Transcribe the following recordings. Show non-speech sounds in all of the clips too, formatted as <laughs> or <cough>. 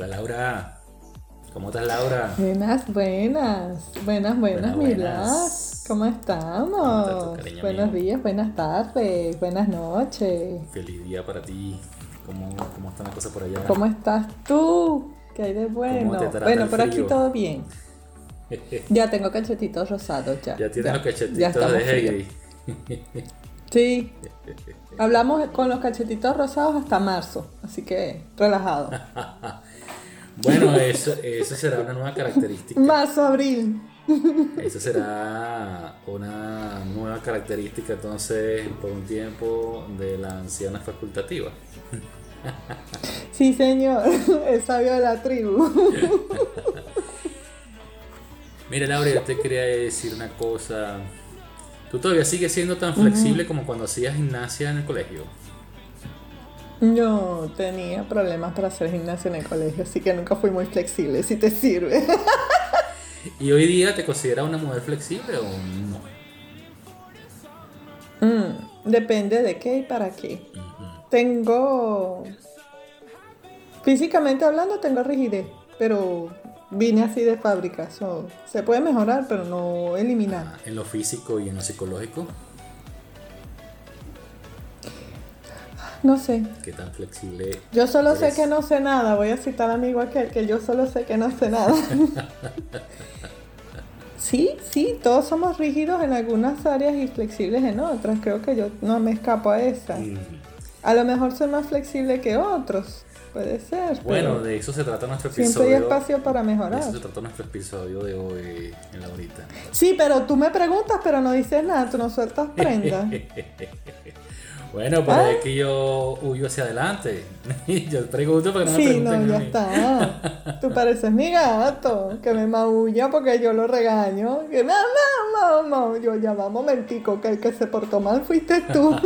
Hola Laura. ¿Cómo estás Laura? Buenas, buenas. Buenas, buenas, mi Blas. ¿Cómo estamos? Buenos días, buenas tardes, buenas noches. Feliz día para ti. ¿Cómo, cómo están las cosas por allá? ¿Cómo estás tú? ¿Qué hay de bueno? Bueno, por aquí todo bien. <laughs> ya tengo cachetitos rosados ya. Ya tienes los cachetitos de Hegri. sí. <laughs> Hablamos con los cachetitos rosados hasta marzo, así que relajado. <laughs> Bueno, eso, eso será una nueva característica. Marzo, abril. Eso será una nueva característica entonces por un tiempo de la anciana facultativa. Sí, señor, el sabio de la tribu. Mira, Laura, yo te quería decir una cosa. ¿Tú todavía sigues siendo tan flexible como cuando hacías gimnasia en el colegio? Yo tenía problemas para hacer gimnasia en el colegio, así que nunca fui muy flexible, si te sirve. <laughs> ¿Y hoy día te consideras una mujer flexible o no? Mm, depende de qué y para qué. Tengo... Físicamente hablando tengo rigidez, pero vine así de fábrica. se puede mejorar, pero no eliminar. Ah, ¿En lo físico y en lo psicológico? No sé. ¿Qué tan flexible? Yo solo sé que no sé nada. Voy a citar a amigo aquel que yo solo sé que no sé nada. <laughs> sí, sí, todos somos rígidos en algunas áreas y flexibles en otras. Creo que yo no me escapo a esa. A lo mejor soy más flexible que otros. Puede ser. Bueno, de eso se trata nuestro episodio. Siempre hay espacio para mejorar. De eso se trata nuestro episodio de hoy en la horita. Sí, pero tú me preguntas, pero no dices nada, tú no sueltas prenda. <laughs> Bueno, pero ¿Ah? es que yo huyo hacia adelante. <laughs> yo pregunto porque no me Sí, no, ya está. <laughs> Tú pareces mi gato, que me maulla porque yo lo regaño. Que mamá, mamá, yo ya va, momentico, que el que se portó mal fuiste tú.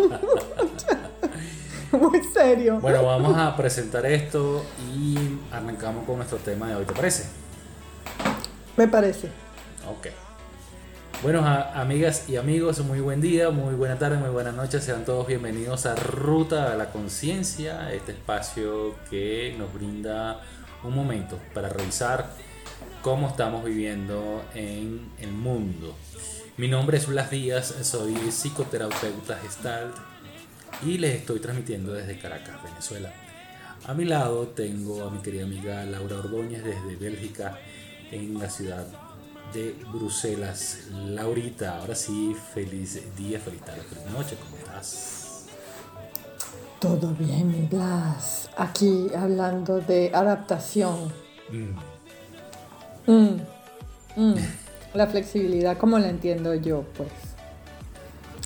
<laughs> Muy serio. Bueno, vamos a presentar esto y arrancamos con nuestro tema de hoy, ¿te parece? Me parece. Ok. Bueno, amigas y amigos, muy buen día, muy buena tarde, muy buenas noches. Sean todos bienvenidos a Ruta a la Conciencia, este espacio que nos brinda un momento para revisar cómo estamos viviendo en el mundo. Mi nombre es Blas Díaz, soy psicoterapeuta gestalt y les estoy transmitiendo desde Caracas, Venezuela. A mi lado tengo a mi querida amiga Laura Ordóñez desde Bélgica en la ciudad de Bruselas. Laurita, ahora sí, feliz día, feliz tarde, feliz noche, ¿cómo estás? Todo bien, mi Blas. Aquí hablando de adaptación. Mm. Mm. Mm. La flexibilidad, como la entiendo yo, pues.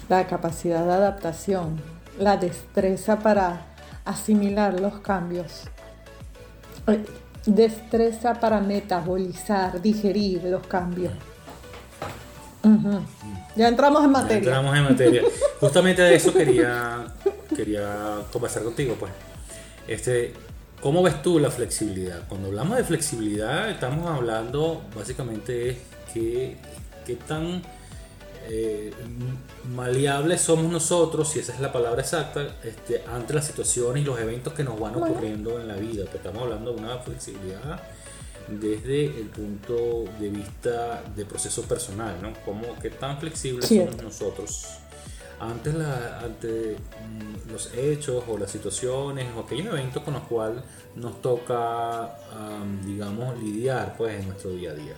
La capacidad de adaptación, la destreza para asimilar los cambios destreza para metabolizar, digerir los cambios. Ya entramos en materia. entramos en materia. Justamente de eso quería, quería conversar contigo, pues. Este, ¿Cómo ves tú la flexibilidad? Cuando hablamos de flexibilidad, estamos hablando básicamente de qué, qué tan eh, maleables somos nosotros, si esa es la palabra exacta, este, ante las situaciones y los eventos que nos van ocurriendo en la vida. Estamos hablando de una flexibilidad desde el punto de vista de proceso personal, ¿no? Como que tan flexibles somos nosotros ante, la, ante mm, los hechos o las situaciones o aquellos eventos con los cuales nos toca, digamos, lidiar pues en nuestro día a día.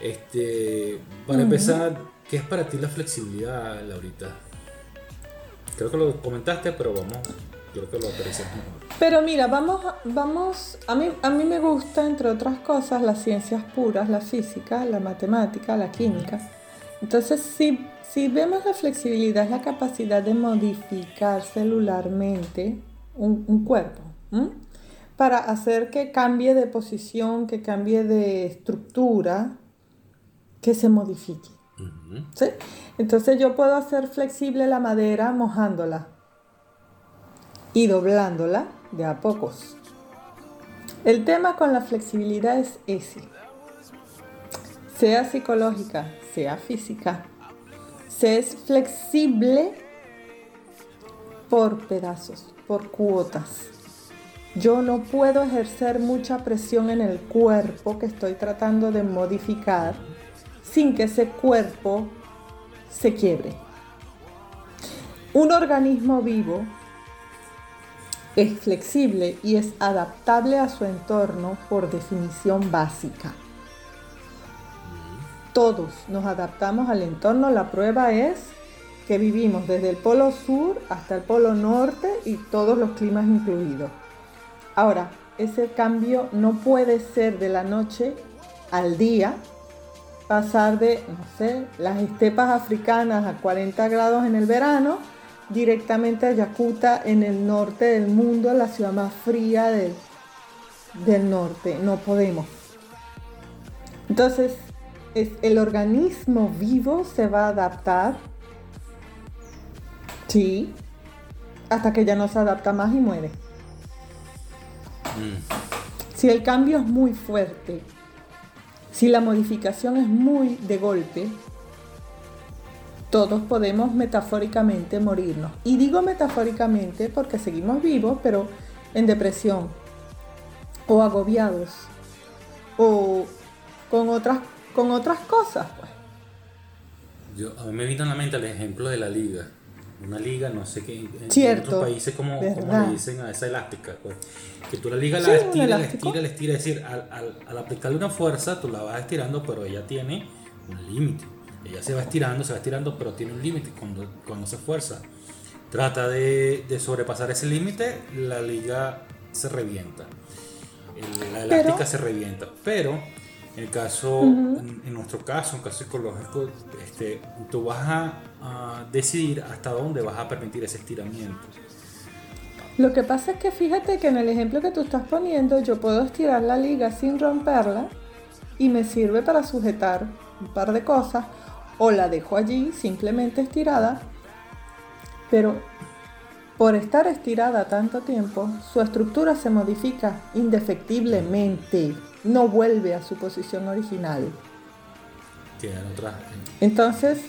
Este, para empezar, ¿Qué es para ti la flexibilidad, Laurita? Creo que lo comentaste, pero vamos, creo que lo aterrizas mejor. Pero mira, vamos, vamos, a mí, a mí me gusta, entre otras cosas, las ciencias puras, la física, la matemática, la química. Entonces, si, si vemos la flexibilidad, es la capacidad de modificar celularmente un, cuerpo, para hacer que cambie de posición, que cambie de estructura, que se modifique. Entonces yo puedo hacer flexible la madera mojándola y doblándola de a pocos. El tema con la flexibilidad es ese. Sea psicológica, sea física, se es flexible por pedazos, por cuotas. yo no puedo ejercer mucha presión en el cuerpo que estoy tratando de modificar sin que ese cuerpo se quiebre. Un organismo vivo es flexible y es adaptable a su entorno por definición básica. Todos nos adaptamos al entorno, la prueba es que vivimos desde el polo sur hasta el polo norte y todos los climas incluidos. Ahora, ese cambio no puede ser de la noche al día, pasar de, no sé, las estepas africanas a 40 grados en el verano, directamente a Yakuta en el norte del mundo, la ciudad más fría del, del norte. No podemos. Entonces, es, el organismo vivo se va a adaptar, sí, hasta que ya no se adapta más y muere. Si el cambio es muy fuerte, si la modificación es muy de golpe, todos podemos metafóricamente morirnos. Y digo metafóricamente porque seguimos vivos, pero en depresión, o agobiados, o con otras, con otras cosas. Pues. Yo, a mí me vino a la mente el ejemplo de la liga una liga, no sé qué, en otros países como, le dicen a esa elástica, pues, que tú la liga la estiras, la estira, la estira, es decir, al, al, aplicarle una fuerza tú la vas estirando, pero ella tiene un límite, ella se va estirando, se va estirando, pero tiene un límite. Cuando, cuando se fuerza. Trata de, de sobrepasar ese límite, la liga se revienta, la elástica se revienta, pero en, el caso, en, nuestro caso, en caso psicológico, este, tú vas a, decidir hasta dónde vas a permitir ese estiramiento. Lo que pasa es que fíjate que en el ejemplo que tú estás poniendo, yo puedo estirar la liga sin romperla y me sirve para sujetar un par de cosas, o la dejo allí simplemente estirada, pero por estar estirada tanto tiempo, su estructura se modifica indefectiblemente no vuelve a su posición original. Entonces,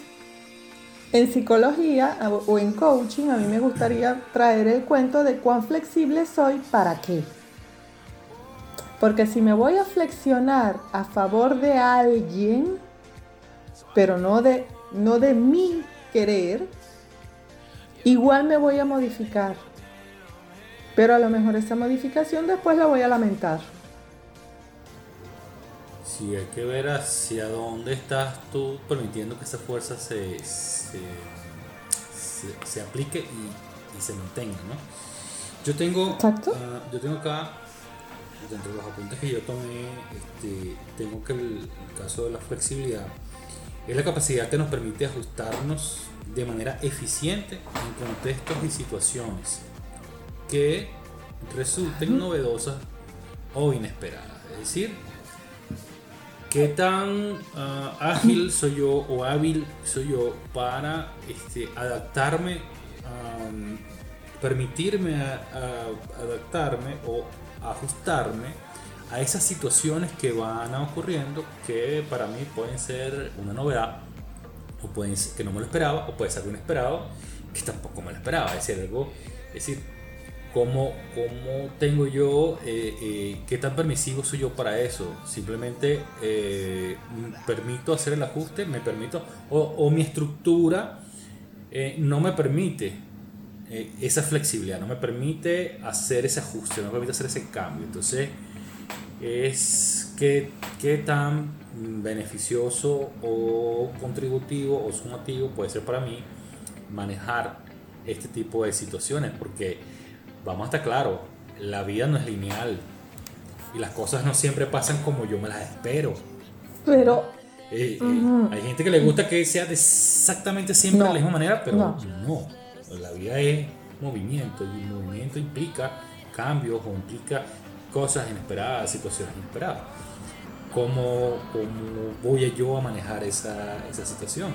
en psicología o en coaching a mí me gustaría traer el cuento de cuán flexible soy para qué. Porque si me voy a flexionar a favor de alguien, pero no de, no de mi querer, igual me voy a modificar. Pero a lo mejor esa modificación después la voy a lamentar. Sí, hay que ver hacia dónde estás tú permitiendo que esa fuerza se, se, aplique y, se mantenga, ¿no? Yo tengo, uh, yo tengo acá, dentro de los apuntes que yo tomé, este, tengo que el, caso de la flexibilidad es la capacidad que nos permite ajustarnos de manera eficiente en contextos y situaciones que resulten novedosas o inesperadas. Es decir, ¿Qué tan ah, ágil soy yo o hábil soy yo para este, adaptarme, permitirme adaptarme o ajustarme a esas situaciones que van ocurriendo que para mí pueden ser una novedad o pueden ser que no me lo esperaba o puede ser algo inesperado que tampoco me lo esperaba, es decir, algo, decir, ¿Cómo, cómo tengo yo, eh, eh, qué tan permisivo soy yo para eso? Simplemente eh, permito hacer el ajuste, me permito, o, mi estructura no me permite esa flexibilidad, no me permite hacer ese ajuste, no me permite hacer ese cambio. Entonces, es qué, qué tan beneficioso o contributivo o sumativo puede ser para mí manejar este tipo de situaciones, porque vamos a estar claro, la vida no es lineal y las cosas no siempre pasan como yo me las espero. Pero eh, eh, hay gente que le gusta que sea exactamente siempre de la misma manera, pero no. La vida es movimiento y el movimiento implica cambios o implica cosas inesperadas, situaciones inesperadas. ¿Cómo, cómo voy yo a manejar esa, esa situación?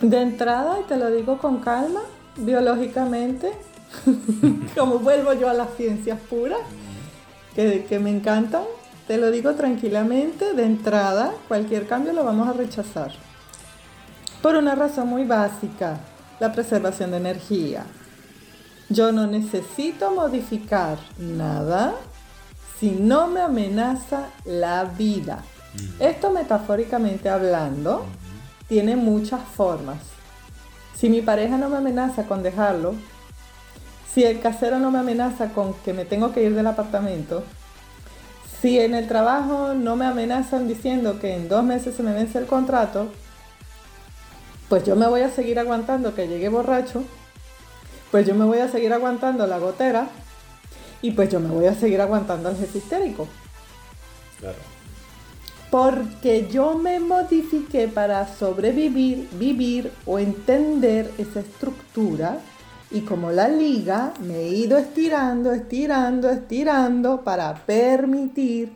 De entrada, y te lo digo con calma, biológicamente, <laughs> como vuelvo yo a las ciencias puras, que, que me encantan, te lo digo tranquilamente, de entrada, cualquier cambio lo vamos a rechazar. Por una razón muy básica, la preservación de energía. Yo no necesito modificar nada si no me amenaza la vida. Esto metafóricamente hablando tiene muchas formas. Si mi pareja no me amenaza con dejarlo, si el casero no me amenaza con que me tengo que ir del apartamento, si en el trabajo no me amenazan diciendo que en dos meses se me vence el contrato, pues yo me voy a seguir aguantando que llegue borracho, pues yo me voy a seguir aguantando la gotera y pues yo me voy a seguir aguantando al jefe histérico. Claro. Porque yo me modifiqué para sobrevivir, vivir o entender esa estructura y como la liga me he ido estirando, estirando, estirando para permitir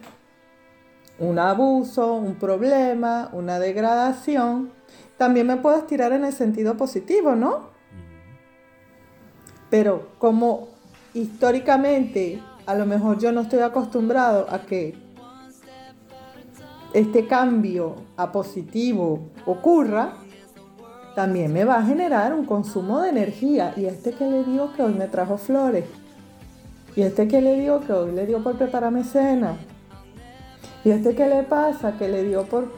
un abuso, un problema, una degradación. También me puedo estirar en el sentido positivo, ¿no? Pero como históricamente a lo mejor yo no estoy acostumbrado a que este cambio a positivo ocurra, también me va a generar un consumo de energía. Y este que le digo que hoy me trajo flores. Y este que le digo que hoy le dio por prepararme cena. Y este que le pasa que le dio por,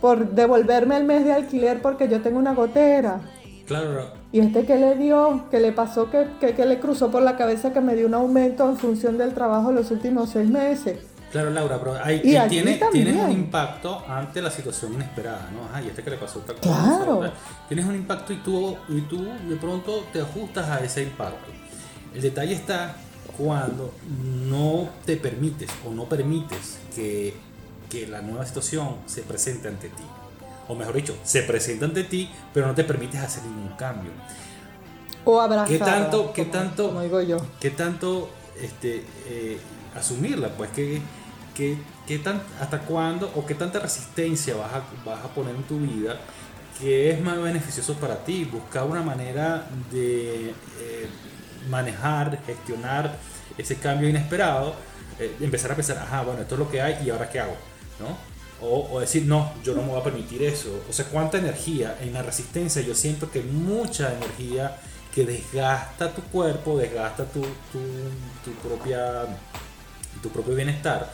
por devolverme el mes de alquiler porque yo tengo una gotera. Claro. Y este que le dio, que le pasó, que, que, le cruzó por la cabeza que me dio un aumento en función del trabajo los últimos seis meses. Claro, Laura, pero hay, tiene, tienes un impacto ante la situación inesperada, ¿no? Ajá, y este que le pasó otra cosa. Claro. Tienes un impacto y tú, y tú de pronto te ajustas a ese impacto. El detalle está cuando no te permites o no permites que, que la nueva situación se presente ante ti. O mejor dicho, se presenta ante ti, pero no te permites hacer ningún cambio. O abrazar. ¿Qué tanto, qué tanto, como digo yo. qué tanto este, eh, asumirla? Pues que ¿Qué, tan, ¿Hasta cuándo o qué tanta resistencia vas a, vas a poner en tu vida que es más beneficioso para ti? Buscar una manera de eh, manejar, gestionar ese cambio inesperado, eh, empezar a pensar, ajá, bueno, esto es lo que hay y ahora qué hago, ¿no? O, decir, no, yo no me voy a permitir eso. O sea, cuánta energía en la resistencia, yo siento que mucha energía que desgasta tu cuerpo, desgasta tu, tu, tu propia, tu propio bienestar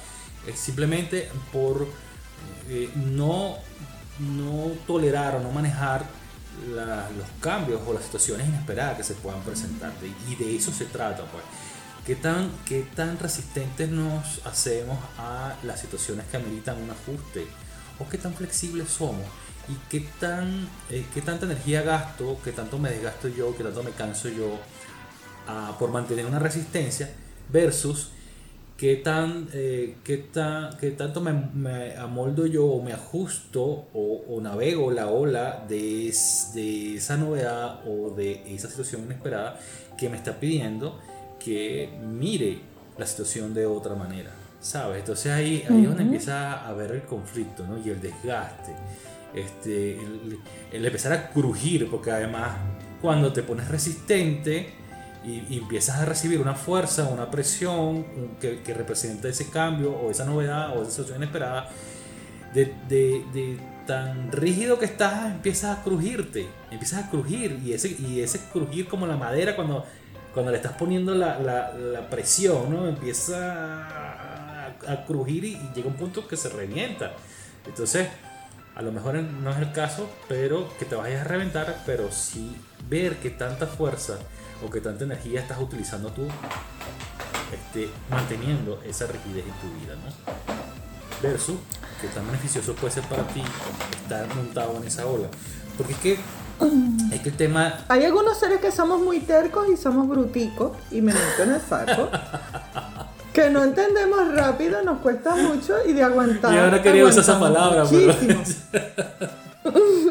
simplemente por eh, no, no tolerar o no manejar los cambios o las situaciones inesperadas que se puedan presentar. Y de eso se trata, pues. ¿Qué tan, ¿Qué tan resistentes nos hacemos a las situaciones que ameritan un ajuste? ¿O qué tan flexibles somos? ¿Y qué, tan, eh, qué tanta energía gasto, qué tanto me desgasto yo, qué tanto me canso yo ah, por mantener una resistencia versus qué, tan, eh, qué, tan, qué tanto me, amoldo yo o me ajusto o, navego la ola de, de, esa novedad o de esa situación inesperada que me está pidiendo que mire la situación de otra manera. ¿Sabes? Entonces ahí, ahí es donde empieza a ver el conflicto ¿no? y el desgaste. Este, el empezar a crujir, porque además cuando te pones resistente, y, empiezas a recibir una fuerza, una presión que, que, representa ese cambio o esa novedad o esa situación inesperada, de, de, de, tan rígido que estás, empiezas a crujirte, empiezas a crujir y ese, y ese crujir como la madera cuando, cuando le estás poniendo la, la, la presión, ¿no? empieza a, a crujir y, y llega un punto que se revienta. Entonces, a lo mejor no es el caso, pero que te vayas a reventar, pero sí ver que tanta fuerza o que tanta energía estás utilizando tú este, manteniendo esa rigidez en tu vida, ¿no? Versus que tan beneficioso puede ser para ti estar montado en esa ola. Porque es que, es que el tema... Hay algunos seres que somos muy tercos y somos bruticos, y me meto en el saco. <laughs> que no entendemos rápido, nos cuesta mucho y de aguantar. Y ahora quería usar esa palabra, pero... <laughs>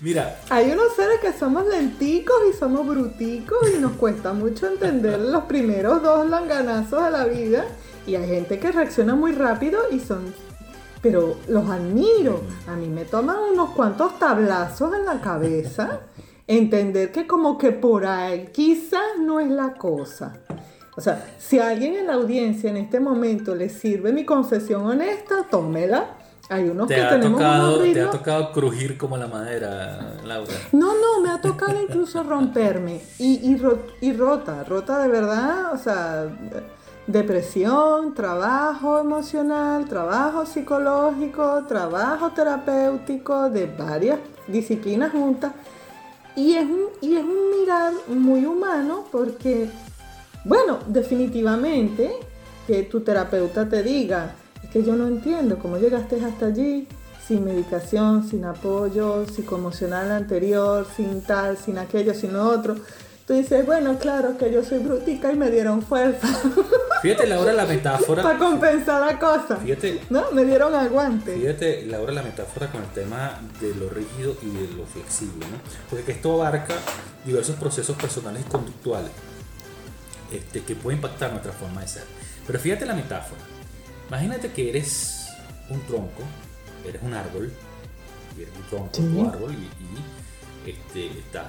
Mira. Hay unos seres que somos lenticos y somos bruticos y nos cuesta mucho entender los primeros dos langanazos de la vida. Y hay gente que reacciona muy rápido y son. Pero los admiro. A mí me toman unos cuantos tablazos en la cabeza. Entender que como que por ahí quizás no es la cosa. O sea, si a alguien en la audiencia en este momento le sirve mi confesión honesta, tómela Hay unos te que ha, tenemos tocado, unos te ha ritmos- tocado crujir como la madera, Laura. No, no, me ha tocado incluso romperme. Y, y, ro- y rota, rota de verdad, o sea, depresión, trabajo emocional, trabajo psicológico, trabajo terapéutico de varias disciplinas juntas. Y es un, y es un mirar muy humano porque, bueno, definitivamente que tu terapeuta te diga, es que yo no entiendo cómo llegaste hasta allí sin medicación, sin apoyo psicoemocional anterior, sin tal, sin aquello, sin lo otro. Tú dices, bueno, claro que yo soy brutica y me dieron fuerza <laughs> Fíjate, Laura, la para metáfora. compensar la cosa. Fíjate, ¿No? Me dieron aguante. Fíjate, Laura, la metáfora con el tema de lo rígido y de lo flexible, ¿no? Porque que esto abarca diversos procesos personales y conductuales este, que pueden impactar nuestra forma de ser. Pero fíjate la metáfora. Imagínate que eres un tronco, eres un árbol, y eres un tronco, Sí. tu árbol, y, y, este, estás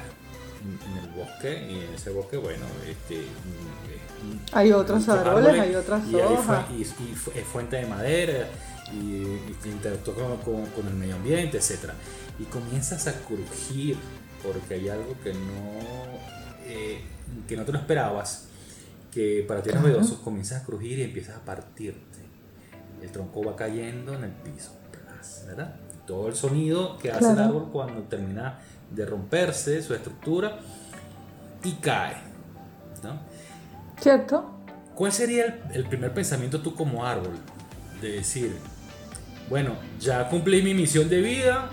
en el bosque, y en ese bosque, bueno, este, mm, Hay otros muchos árboles, hay otras y hay fu- hojas. y, y fu- es fuente de madera y, y interactúa con, con- el medio ambiente, etc. Y comienzas a crujir porque hay algo que no, eh, que no te lo esperabas, que para ti Claro. novedoso, comienzas a crujir y empiezas a partirte. El tronco va cayendo en el piso, ¿verdad? Todo el sonido que hace el árbol cuando termina de romperse su estructura y cae. ¿no? ¿Cierto? ¿Cuál sería el, el primer pensamiento tú como árbol? De decir, bueno, ya cumplí mi misión de vida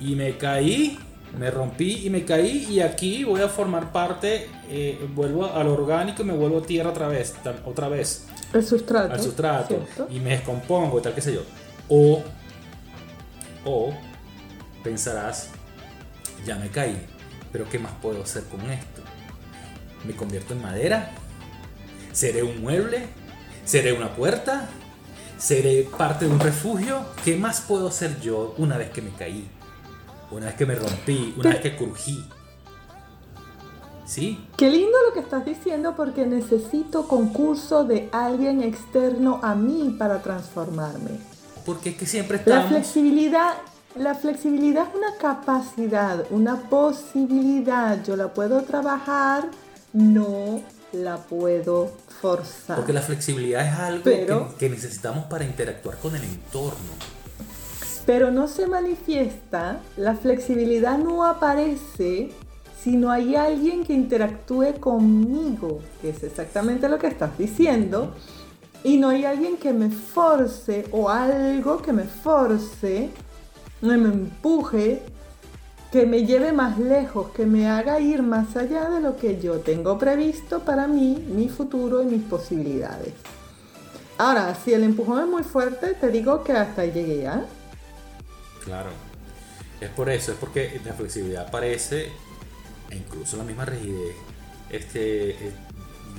y me caí, me rompí y me caí y aquí voy a formar parte, eh, vuelvo al orgánico y me vuelvo tierra otra vez, otra vez, El sustrato. al sustrato ¿cierto? y me descompongo y tal, qué sé yo. O, o pensarás, ya me caí, pero ¿qué más puedo hacer con esto? ¿Me convierto en madera? ¿Seré un mueble? ¿Seré una puerta? ¿Seré parte de un refugio? ¿Qué más puedo hacer yo una vez que me caí? Una vez que me rompí, una vez que crují. ¿Sí? Qué lindo lo que estás diciendo porque necesito concurso de alguien externo a mí para transformarme. Porque es que siempre La estamos... flexibilidad, la flexibilidad es una capacidad, una posibilidad. Yo la puedo trabajar, no la puedo forzar. Porque la flexibilidad es algo Pero- que, que necesitamos para interactuar con el entorno. Pero no se manifiesta, la flexibilidad no aparece si no hay alguien que interactúe conmigo, que es exactamente lo que estás diciendo, y no hay alguien que me force o algo que me force, me empuje, que me lleve más lejos, que me haga ir más allá de lo que yo tengo previsto para mí, mi futuro y mis posibilidades. Ahora, si el empujón es muy fuerte, te digo que hasta llegué, ¿ah? Claro. Es por eso, es porque la flexibilidad aparece, e incluso la misma rigidez, este, eh,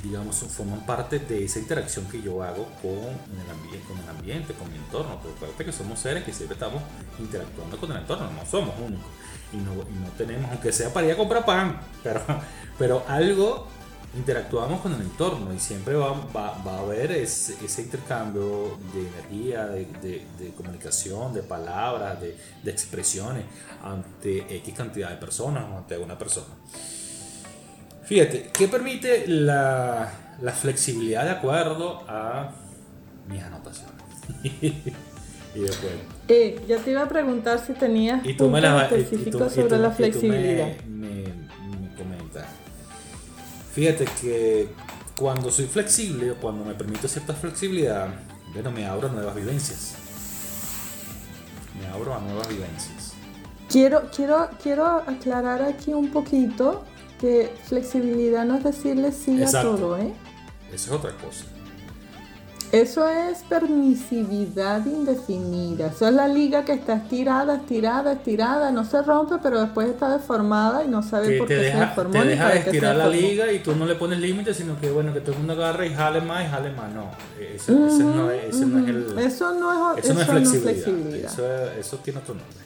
digamos, forman parte de esa interacción que yo hago con el, ambiente, con el ambiente, con mi entorno. Porque acuérdate que somos seres que siempre estamos interactuando con el entorno, no somos únicos. Y no, y no tenemos, aunque sea para ir a comprar pan, <laughs> pero, pero algo interactuamos con el entorno y siempre va, va- va a haber ese, ese intercambio de energía, de, de- de comunicación, de palabras, de, de expresiones ante X cantidad de personas o ante una persona. Fíjate, ¿qué permite la, la flexibilidad de acuerdo a mis anotaciones? <laughs> y después, Eh, yo te iba a preguntar si tenías y tú me la y- y sobre tú- la y tú flexibilidad. Me, me-. Fíjate que cuando soy flexible o cuando me permito cierta flexibilidad, bueno, me abro a nuevas vivencias. Me abro a nuevas vivencias. Quiero, quiero, quiero aclarar aquí un poquito que flexibilidad no es decirle sí Exacto. a todo, ¿eh? Esa es otra cosa. Eso es permisividad indefinida. Eso es la liga que está estirada, estirada, estirada, no se rompe, pero después está deformada y no sabe por qué se deja, deformó te deja de se estirar la liga y tú no le pones límites, sino que bueno, que todo el mundo agarre y jale más y jale más. No, ese, ese no, es, ese no es el... Ujú. Eso no es, Eso no es flexibilidad. flexibilidad. Eso, es- eso tiene otro nombre.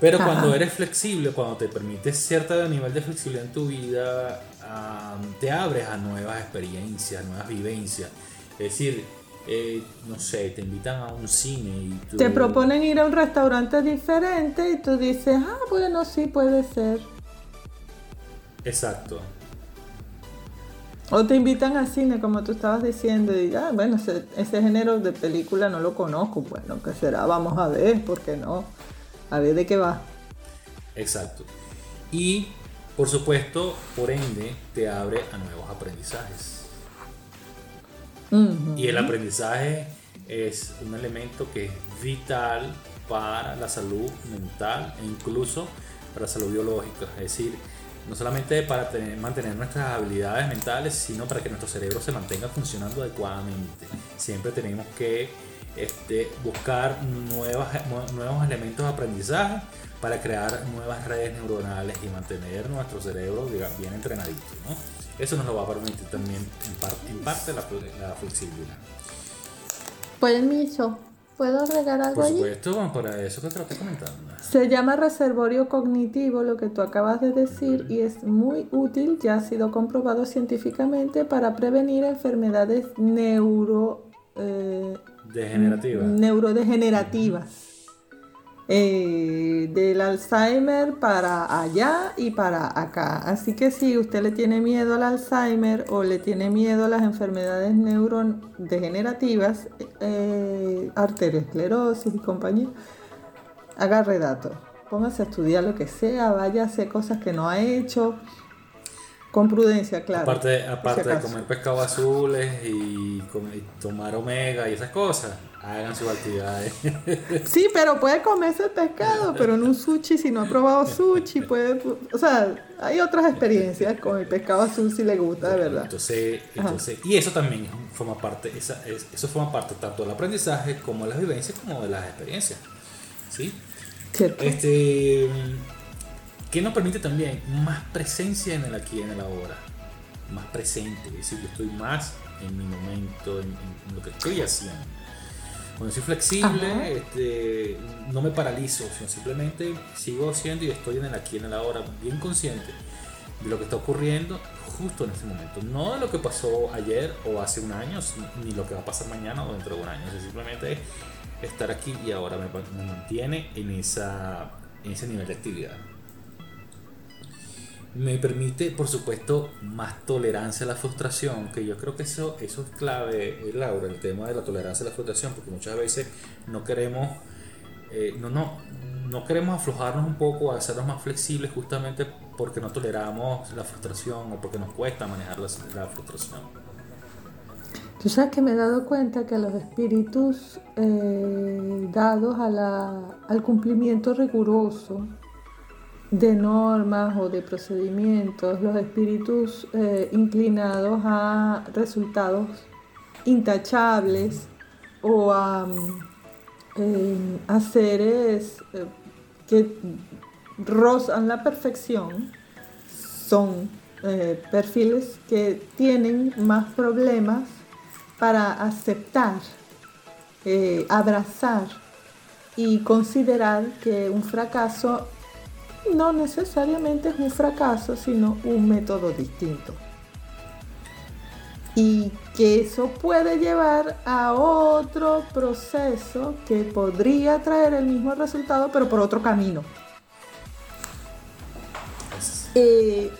Pero Ajá. cuando eres flexible, cuando te permites cierto nivel de flexibilidad en tu vida, am, te abres a nuevas experiencias, nuevas vivencias. Es decir, eh, no sé, te invitan a un cine y tú... Te proponen ir a un restaurante diferente y tú dices, ah, bueno, sí, puede ser. Exacto. O te invitan al cine, como tú estabas diciendo, y ah, bueno, ese, ese género de película no lo conozco, bueno, ¿qué será? Vamos a ver, ¿por qué no? A ver de qué va. Exacto. Y, por supuesto, por ende, te abre a nuevos aprendizajes. Y el aprendizaje es un elemento que es vital para la salud mental e incluso para la salud biológica. Es decir, no solamente para mantener nuestras habilidades mentales, sino para que nuestro cerebro se mantenga funcionando adecuadamente. Siempre tenemos que este, buscar nuevos elementos de aprendizaje para crear nuevas redes neuronales y mantener nuestro cerebro bien entrenadito. Eso nos lo va a permitir también en, parte la, la flexibilidad. Permiso. ¿Puedo agregar algo Por supuesto, para eso que te lo estoy comentando. Se llama reservorio cognitivo, lo que tú acabas de decir, y es muy útil, ya ha sido comprobado científicamente para prevenir enfermedades neuro... Eh, Degenerativas. Neurodegenerativas. Eh, del Alzheimer para allá y para acá. Así que si usted le tiene miedo al Alzheimer o le tiene miedo a las enfermedades neurodegenerativas, eh, arteriosclerosis y compañía, agarre datos. Póngase a estudiar lo que sea, hacer cosas que no ha hecho. Con prudencia, claro. Aparte, aparte de comer pescado azules y, tomar omega y esas cosas, hagan sus actividades. <laughs> Sí, pero puede comerse el pescado, pero en un sushi, si no ha probado sushi, puede. O sea, hay otras experiencias con el pescado azul si le gusta, de verdad. Entonces, entonces y eso también forma parte, esa, eso forma parte tanto del aprendizaje como de las vivencias, como de las experiencias. ¿Sí? Cierto. Este que nos permite también más presencia en el aquí y en el ahora, más presente, es decir, yo estoy más en mi momento, en, lo que estoy haciendo. Cuando soy flexible, este, no me paralizo, sino simplemente sigo haciendo y estoy en el aquí y en el ahora, bien consciente de lo que está ocurriendo justo en este momento. No de lo que pasó ayer o hace un año, ni lo que va a pasar mañana o dentro de un año. simplemente estar aquí y ahora me, me mantiene en, esa, en ese nivel de actividad me permite, por supuesto, más tolerancia a la frustración, que yo creo que eso, eso es clave, eh, Laura, el tema de la tolerancia a la frustración, porque muchas veces no queremos, eh, no, no, no queremos aflojarnos un poco, hacernos más flexibles justamente porque no toleramos la frustración o porque nos cuesta manejar la, frustración. Tú sabes que me he dado cuenta que los espíritus eh, dados a la, al cumplimiento riguroso de normas o de procedimientos, los espíritus eh, inclinados a resultados intachables o a, mm, seres eh, que rozan la perfección, son eh, perfiles que tienen más problemas para aceptar, abrazar y considerar que un fracaso no necesariamente es un fracaso, sino un método distinto. Y que eso puede llevar a otro proceso que podría traer el mismo resultado, pero por otro camino. Eh,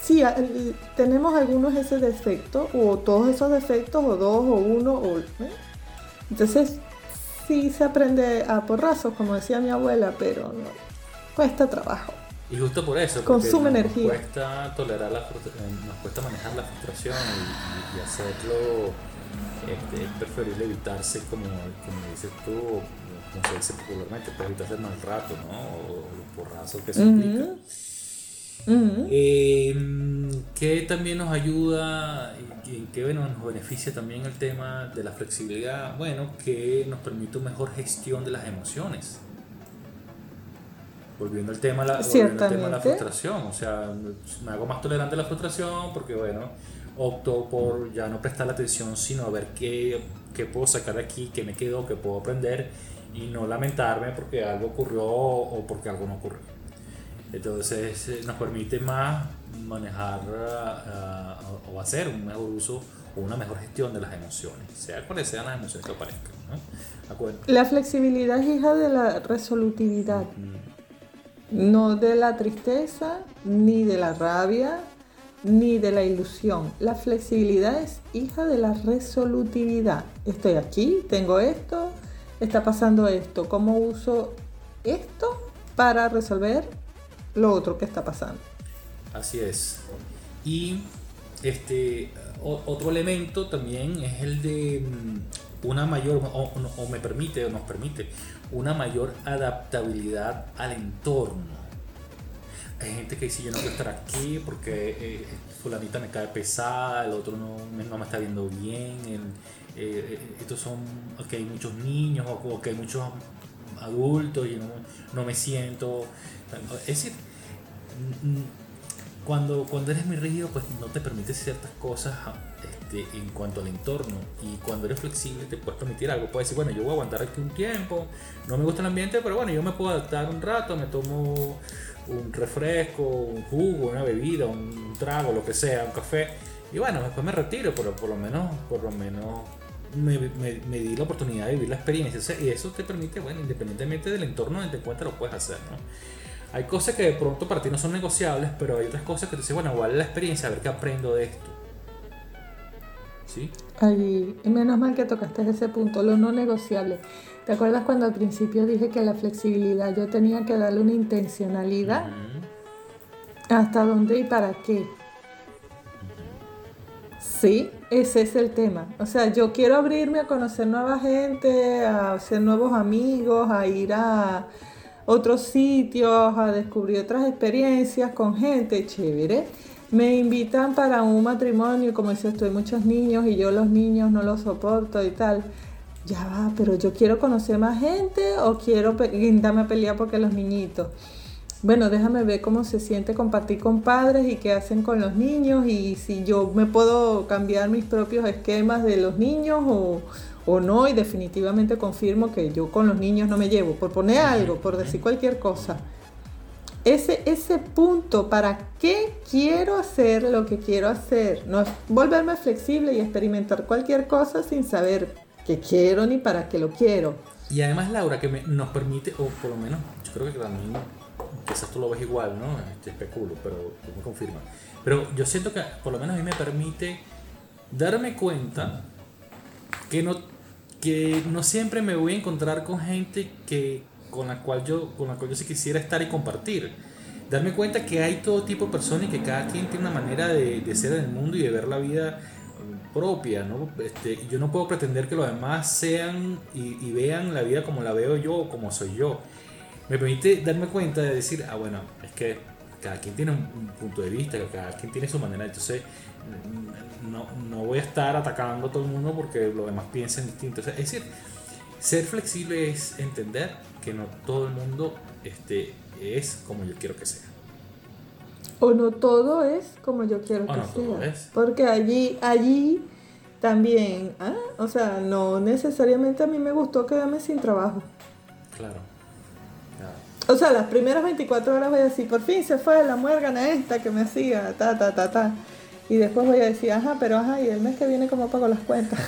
sí, tenemos algunos ese defecto, o todos esos defectos, o dos, o uno, o... ¿eh? Entonces, sí se aprende a porrazos, como decía mi abuela, pero no, cuesta trabajo. Y justo por eso, consume nos, energía. cuesta tolerar la eh, nos cuesta manejar la frustración y, hacerlo. Este, es preferible evitarse, como, como dices tú, como se dice popularmente, pues evitarse el mal rato, ¿no? O los porrazos que se implica. Em, que también nos ayuda y que bueno, nos beneficia también el tema de la flexibilidad, bueno, que nos permite una mejor gestión de las emociones volviendo al tema, la, tema de la frustración, o sea, me hago más tolerante a la frustración porque, bueno, opto por ya no prestar la atención, sino a ver qué, qué puedo sacar de aquí, qué me quedó, qué puedo aprender y no lamentarme porque algo ocurrió o porque algo no ocurrió. Entonces eh, nos permite más manejar ah, o hacer un mejor uso o una mejor gestión de las emociones, sea cuales sean las emociones que aparezcan. La flexibilidad es hija de la resolutividad, no de la tristeza, ni de la rabia, ni de la ilusión. La flexibilidad es hija de la resolutividad. Estoy aquí, tengo esto, está pasando esto. ¿Cómo uso esto para resolver lo otro que está pasando? Así es. Y este otro elemento también es el de mm, una mayor, o, me permite, o nos permite, una mayor adaptabilidad al entorno. Hay gente que dice yo no quiero estar aquí porque eh, fulanita me cae pesada, el otro no, no me está viendo bien, eh, eh, estos son, que hay muchos niños o, que hay muchos adultos y no, no me siento. Es decir, cuando, cuando eres muy rígido, pues no te permite ciertas cosas este, en cuanto al entorno. Y cuando eres flexible, te puedes permitir algo. Puedes decir, bueno, yo voy a aguantar aquí un tiempo, no me gusta el ambiente, pero bueno, yo me puedo adaptar un rato, me tomo un refresco, un jugo, una bebida, un trago, lo que sea, un café. Y bueno, después me retiro, pero por lo menos, por lo menos me, me, di la oportunidad de vivir la experiencia. y eso te permite, bueno, independientemente del entorno donde te encuentres, lo puedes hacer, ¿no? Hay cosas que de pronto para ti no son negociables, pero hay otras cosas que te dicen, bueno, igual la experiencia, a ver qué aprendo de esto. ¿Sí? Ay, menos mal que tocaste ese punto, lo no negociable. ¿Te acuerdas cuando al principio dije que la flexibilidad yo tenía que darle una intencionalidad? ¿Hasta dónde y para qué? Sí, ese es el tema. O sea, yo quiero abrirme a conocer nueva gente, a hacer nuevos amigos, a ir a otros sitios, a descubrir otras experiencias con gente chévere. Me invitan para un matrimonio, como dice, estoy muchos niños y yo los niños no los soporto y tal. Ya va, pero yo quiero conocer más gente o quiero darme a pelear porque los niñitos. Bueno, déjame ver cómo se siente compartir con padres y qué hacen con los niños y si yo me puedo cambiar mis propios esquemas de los niños o, o no y definitivamente confirmo que yo con los niños no me llevo, por poner algo, por decir cualquier cosa. Ese, ese punto, ¿para qué quiero hacer lo que quiero hacer? No volverme flexible y experimentar cualquier cosa sin saber qué quiero ni para qué lo quiero. Y además, Laura, que nos permite, o por lo menos, yo creo que también, quizás tú lo ves igual, ¿no? Te especulo, pero me confirmas. Pero yo siento que por lo menos a mí me permite darme cuenta que no que no siempre me voy a encontrar con gente que, con, la cual yo, con la cual yo sí quisiera estar y compartir. Darme cuenta que hay todo tipo de personas y que cada quien tiene una manera de, de ser en el mundo y de ver la vida propia, ¿no? Este, yo no puedo pretender que los demás sean y, y, vean la vida como la veo yo o como soy yo. Me permite darme cuenta de decir, ah, bueno, es que cada quien tiene un, punto de vista, cada quien tiene su manera. Entonces, no, no, voy a estar atacando a todo el mundo porque los demás piensan distinto. es decir, ser flexible es entender que no todo el mundo este, es como yo quiero que sea. O no todo es como yo quiero que sea. Porque allí, allí también, ¿ah? o sea, no necesariamente a mí me gustó quedarme sin trabajo. Claro. O sea, las primeras 24 horas voy a decir, por fin se fue la muérgana esta que me hacía, ta, ta, ta, ta. Y después voy a decir, ajá, pero ajá, y el mes que viene, ¿cómo pago las cuentas?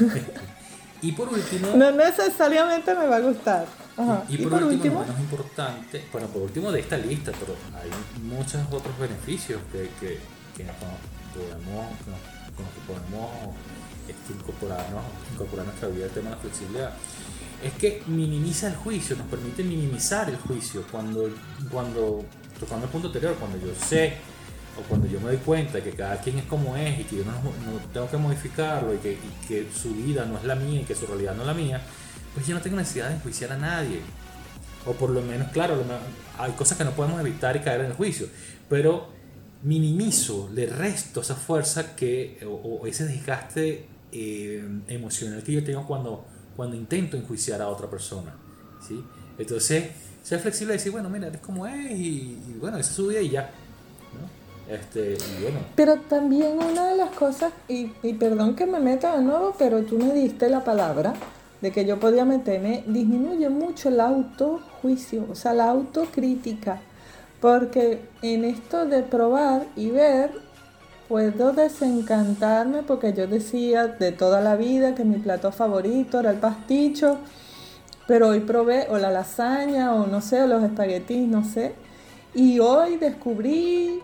<laughs> y por último. No necesariamente me va a gustar. Ajá. Y, por, último, menos importante, bueno, por último de esta lista, pero hay muchos otros beneficios que, que, que podemos, con los que podemos este, incorporarnos, incorporar nuestra vida el tema de la flexibilidad. Es que minimiza el juicio, nos permite minimizar el juicio. Cuando, cuando tocando el punto anterior, cuando yo sé o cuando yo me doy cuenta que cada quien es como es y que yo no, tengo que modificarlo y que, que, su vida no es la mía y que su realidad no es la mía, pues yo no tengo necesidad de enjuiciar a nadie. O por lo menos, claro, hay cosas que no podemos evitar y caer en el juicio, pero minimizo, le resto esa fuerza que, o, ese desgaste eh, emocional que yo tengo cuando, cuando intento enjuiciar a otra persona. ¿sí? Entonces, ser flexible y decir, bueno, mira, es como es y, y bueno, esa es su vida y ya. Este, pero también una de las cosas, y, perdón que me meta de nuevo, pero tú me diste la palabra de que yo podía meterme, disminuye mucho el autojuicio, o sea, la autocrítica. Porque en esto de probar y ver, puedo desencantarme porque yo decía de toda la vida que mi plato favorito era el pasticho, pero hoy probé o la lasaña o no sé, o los espaguetis, no sé. Y hoy descubrí,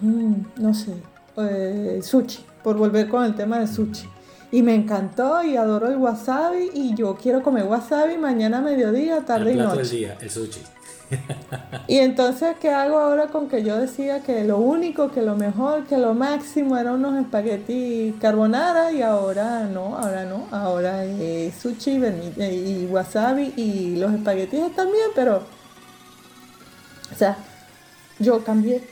mm, no sé, eh, sushi, por volver con el tema de sushi. Y me encantó y adoro el wasabi y yo quiero comer wasabi mañana, mediodía, tarde el y plato noche. del día, el sushi. <laughs> Y entonces, ¿qué hago ahora con que yo decía que lo único, que lo mejor, que lo máximo eran unos espaguetis carbonara y ahora no, ahora no, ahora es sushi y wasabi y los espaguetis están bien, pero, o sea, yo cambié,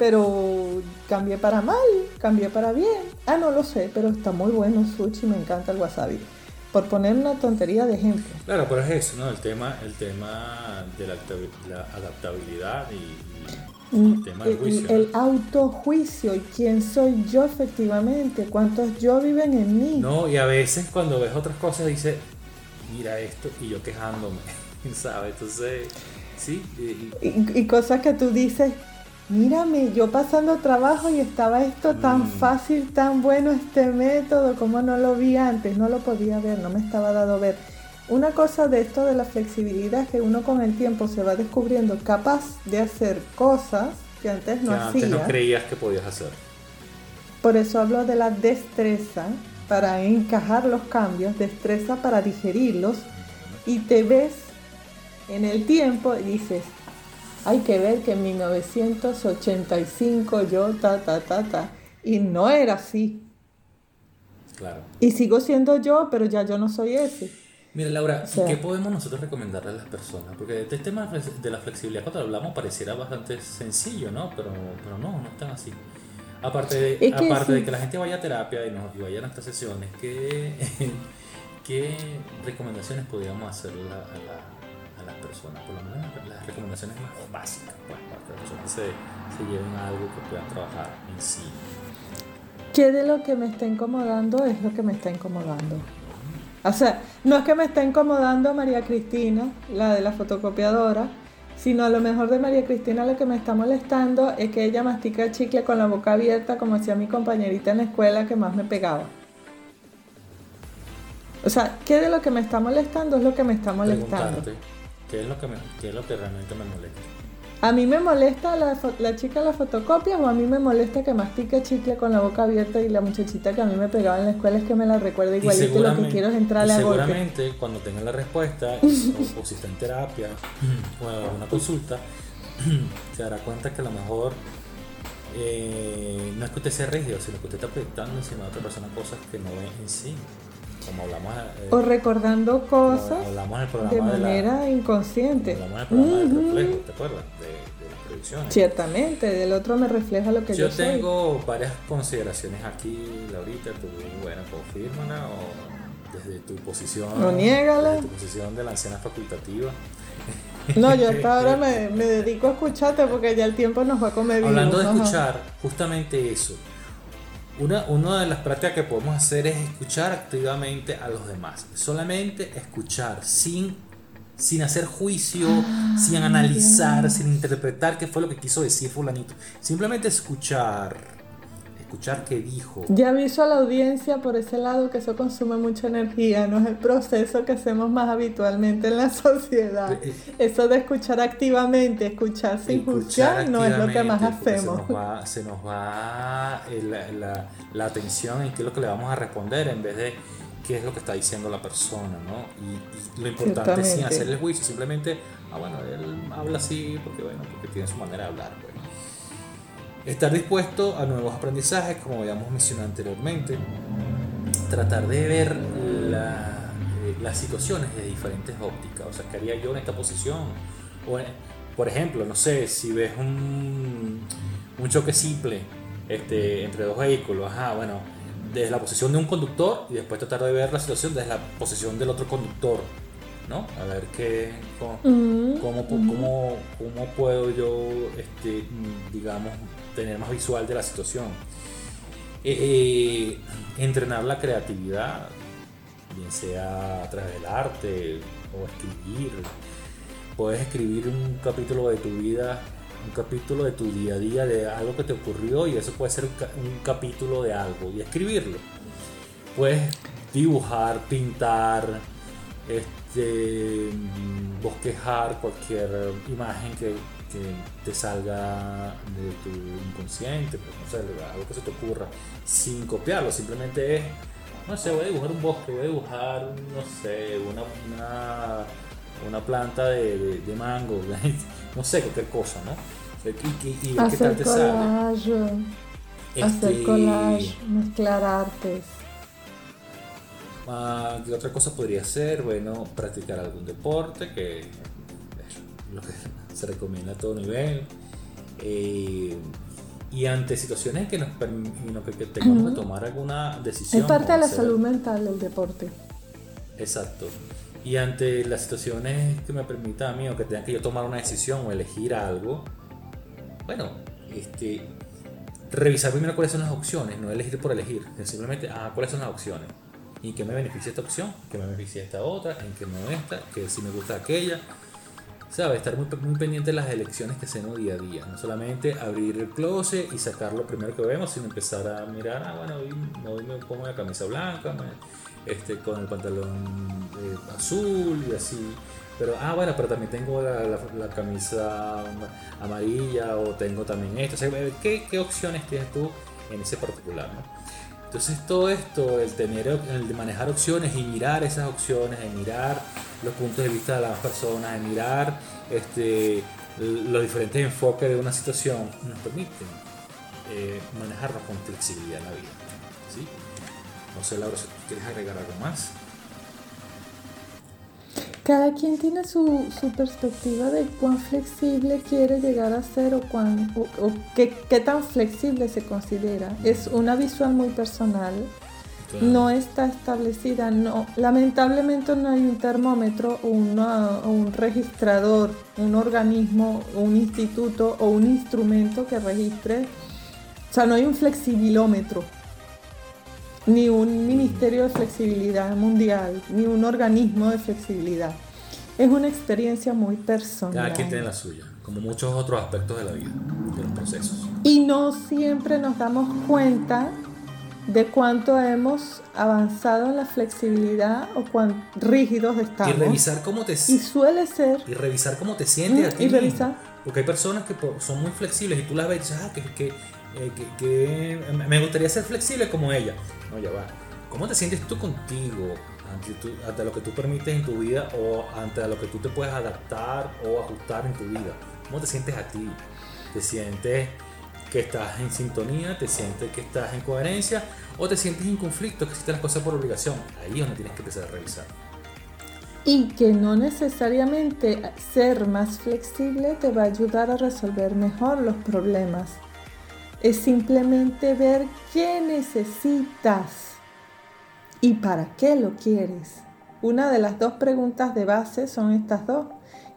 pero cambié para mal, cambié para bien. Ah, no lo sé, pero está muy bueno el sushi, me encanta el wasabi. Por poner una tontería de ejemplo. Claro, pero es eso, ¿no? El tema, el tema de la, adaptabi- la adaptabilidad y, y el tema del El, juicio. Mm, el autojuicio y quién soy yo efectivamente, cuántos yo viven en mí. No, y a veces cuando ves otras cosas dices, mira esto, y yo quejándome, <laughs> ¿sabes? Entonces, sí, y- y- Y, y cosas que tú dices, mírame, yo pasando trabajo y estaba esto tan Mm. fácil, tan bueno este método, como no lo vi antes, no lo podía ver, no me estaba dado ver. Una cosa de esto de la flexibilidad es que uno con el tiempo se va descubriendo capaz de hacer cosas que antes no que hacía. antes no creías que podías hacer. Por eso hablo de la destreza para encajar los cambios, destreza para digerirlos y te ves en el tiempo y dices, hay que ver que en 1985 yo ta ta ta ta y no era así. Claro. Y sigo siendo yo, pero ya yo no soy ese. Mira, Laura, O sea- ¿y qué podemos nosotros recomendarle a las personas? Porque este tema de la flexibilidad, cuando hablamos, pareciera bastante sencillo, ¿no? Pero, pero no, no es tan así. Aparte, de, Es que aparte sí. de que la gente vaya a terapia y, nos, y vaya a nuestras sesiones, ¿qué, <laughs> qué recomendaciones podríamos hacerle a, la- a personas? Por lo menos las- recomendaciones más básicas, pues, para que las personas se, se lleven a algo que puedan trabajar en sí. ¿Qué de lo que me está incomodando es lo que me está incomodando? O sea, no es que me está incomodando María Cristina, la de la fotocopiadora, sino a lo mejor de María Cristina lo que me está molestando es que ella mastica el chicle con la boca abierta como hacía mi compañerita en la escuela que más me pegaba. O sea, ¿qué de lo que me está molestando es lo que me está molestando? ¿Qué es lo que, me- qué es lo que realmente me molesta? ¿A mí me molesta la, la chica de la fotocopia o a mí me molesta que mastique chicle con la boca abierta y la muchachita que a mí me pegaba en la escuela es que me la recuerda igualito y lo que quiero es entrarle a golpe? seguramente cuando tenga la respuesta <laughs> o, o si está en terapia o en una consulta <clears throat> se dará cuenta que a lo mejor eh, no es que usted sea rígido sino que usted está proyectando encima de otra persona cosas que no ve en sí como hablamos eh, O recordando cosas de manera la inconsciente. hablamos en el programa del Ujú. reflejo ¿te acuerdas? de, de las proyecciones Ciertamente, del otro me refleja lo que yo, yo soy. tengo varias consideraciones aquí, Laurita, tú, bueno, confírmala o desde tu posición. No, niégala. Desde tu posición de la anciana facultativa. No, yo hasta <laughs> ahora me, me dedico a escucharte porque ya el tiempo nos va a comer. Hablando de escuchar, justamente eso. Una, una de las prácticas que podemos hacer es escuchar activamente a los demás. Solamente escuchar, sin, sin hacer juicio, sin analizar, sin interpretar qué fue lo que quiso decir fulanito. Simplemente escuchar. Escuchar qué dijo. Ya aviso a la audiencia por ese lado que eso consume mucha energía, no es el proceso que hacemos más habitualmente en la <laughs> sociedad. Eh, Eso de escuchar activamente, escuchar sin juzgar, no es lo que más hacemos. Se nos va, se nos va la, la- la atención en qué es lo que le vamos a responder en vez de qué es lo que está diciendo la persona, ¿no? Y, y lo importante es sin Ciertamente. hacerle juicio, simplemente, ah, bueno, él habla así porque, bueno, porque tiene su manera de hablar, pues. Estar dispuesto a nuevos aprendizajes, como habíamos mencionado anteriormente. Tratar de ver eh, las situaciones de diferentes ópticas. O sea, ¿qué haría yo en esta posición? O, eh, por ejemplo, no sé, si ves un, un choque simple este, entre dos vehículos, ajá, bueno, desde la posición de un conductor y después tratar de ver la situación desde la posición del otro conductor, ¿no? A ver qué, cómo, Mm, cómo, cómo- cómo puedo yo, este, digamos, tener más visual de la situación. Eh, eh, entrenar la creatividad, bien sea a través del arte o escribir. Puedes escribir un capítulo de tu vida un capítulo de tu día a día, de algo que te ocurrió y eso puede ser un, capítulo de algo y escribirlo. Puedes dibujar, pintar, este, bosquejar cualquier imagen que, te salga de tu inconsciente, pues, no sé, algo que se te ocurra, sin copiarlo, simplemente es, no sé, voy a dibujar un bosque, voy a dibujar, no sé, una, una, una planta de, de, mango, <laughs> no sé, cualquier cosa, ¿no? Y, y, hacer qué collage, hacer este, collage, mezclar artes. Ah, ¿Qué otra cosa podría ser? Bueno, practicar algún deporte, que es lo que <laughs> se recomienda a todo nivel. Eh, y ante situaciones que nos que, que tengamos que tomar alguna decisión. Es parte de la salud mental el deporte. Exacto. Y ante las situaciones que me permita a mí o que tenga que yo tomar una decisión o elegir algo, bueno, este, revisar primero cuáles son las opciones, no elegir por elegir, simplemente, ah, cuáles son las opciones y que me beneficia esta opción, que me beneficia esta otra, en que no esta, que si me gusta aquella. ¿Sabes? Estar muy, muy pendiente de las elecciones que hacemos día a día. No solamente abrir el closet y sacar lo primero que vemos, sino empezar a mirar, ah, bueno, hoy, me pongo la camisa blanca, este, con el pantalón eh, azul y así. Pero, ah, bueno, pero también tengo la, la, camisa amarilla o tengo también esto. O sea, ¿qué, ¿qué, opciones tienes tú en ese particular? ¿no? Entonces todo esto, el tener, el de manejar opciones y mirar esas opciones, de mirar los puntos de vista de las personas, de mirar este, los diferentes enfoques de una situación, nos permiten eh, manejarnos con flexibilidad en la vida. ¿sí? No sé, Laura, si quieres agregar algo más. Cada quien tiene su, perspectiva de cuán flexible quiere llegar a ser o, cuán, o, qué, tan flexible se considera. Es una visual muy personal, no está establecida, no, lamentablemente no hay un termómetro o, un registrador, un organismo, un instituto o un instrumento que registre, o sea, no hay un flexibilómetro ni un ministerio de flexibilidad mundial, ni un organismo de flexibilidad. Es una experiencia muy personal. Cada quien tiene la suya, como muchos otros aspectos de la vida, de los procesos. Y no siempre nos damos cuenta de cuánto hemos avanzado en la flexibilidad o cuán rígidos estamos. Y revisar cómo te Y suele ser. Y revisar cómo te sientes a ti. Y revisar. Porque hay personas que son muy flexibles y tú las ves, ah, que, que eh, que, me gustaría ser flexible como ella. No, ya va. ¿Cómo te sientes tú contigo ante, lo que tú permites en tu vida o ante lo que tú te puedes adaptar o ajustar en tu vida? ¿Cómo te sientes a ti? ¿Te sientes que estás en sintonía? ¿Te sientes que estás en coherencia? ¿O te sientes en conflicto, que hiciste las cosas por obligación? Ahí es donde tienes que empezar a revisar. Y que no necesariamente ser más flexible te va a ayudar a resolver mejor los problemas es simplemente ver qué necesitas y para qué lo quieres. Una de las dos preguntas de base son estas dos.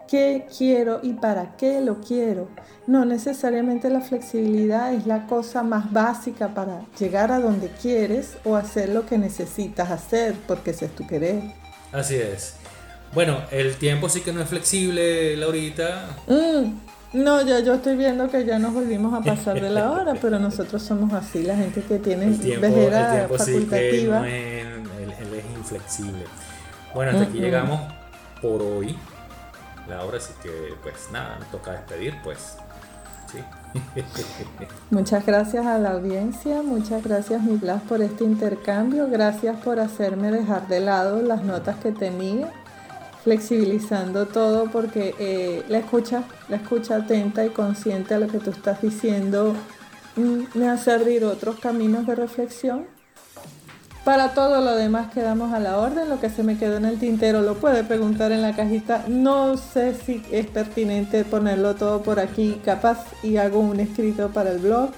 ¿Qué quiero y para qué lo quiero? No necesariamente la flexibilidad es la cosa más básica para llegar a donde quieres o hacer lo que necesitas hacer porque ese es tu querer. Así es. Bueno, el tiempo sí que no es flexible, Laurita. Mm. No, ya yo estoy viendo que ya nos volvimos a <laughs> pasar de la hora, pero nosotros somos así, la gente que tiene el tiempo, vejera facultativa. él, es inflexible. Bueno, hasta aquí llegamos por hoy. La hora, así que pues nada, nos toca despedir, pues. Sí. <laughs> muchas gracias a la audiencia, muchas gracias mi Blas por este intercambio, gracias por hacerme dejar de lado las notas que tenía flexibilizando todo porque eh, la escucha, la escucha atenta y consciente a lo que tú estás diciendo mm, me hace abrir otros caminos de reflexión. Para todo lo demás quedamos a la orden, lo que se me quedó en el tintero lo puede preguntar en la cajita. No sé si es pertinente ponerlo todo por aquí, capaz y hago un escrito para el blog.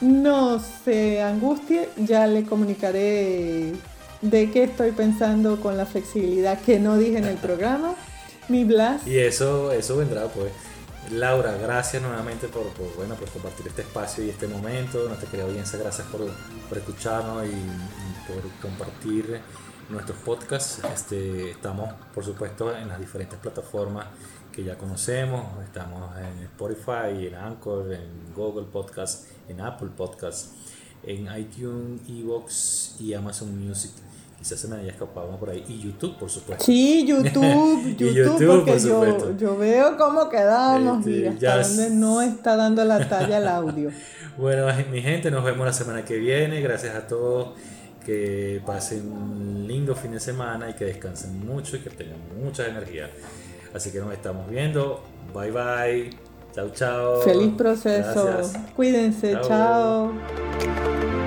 No se angustie, ya le comunicaré de qué estoy pensando con la flexibilidad que no dije en el programa. Mi Blas. Y eso, eso vendrá pues. Laura, gracias nuevamente por, bueno, por compartir este espacio y este momento. Nuestra querida audiencia, gracias por, por escucharnos y, por compartir nuestros podcasts. Este, estamos, por supuesto, en las diferentes plataformas que ya conocemos. Estamos en Spotify, en Anchor, en Google Podcast, en Apple Podcast, en iTunes, Evox y Amazon Music. Quizás se me haya escapado por ahí. Y YouTube, por supuesto. Sí, YouTube, <laughs> YouTube, YouTube, porque por yo, yo veo cómo quedamos y Este, hasta dónde no está dando la talla el audio. <laughs> Bueno, mi gente, nos vemos la semana que viene. Gracias a todos. Que pasen un lindo fin de semana y que descansen mucho y que tengan mucha energía. Así que nos estamos viendo. Bye bye. Chao, chao. Feliz proceso. Gracias. Cuídense, Chao. chao.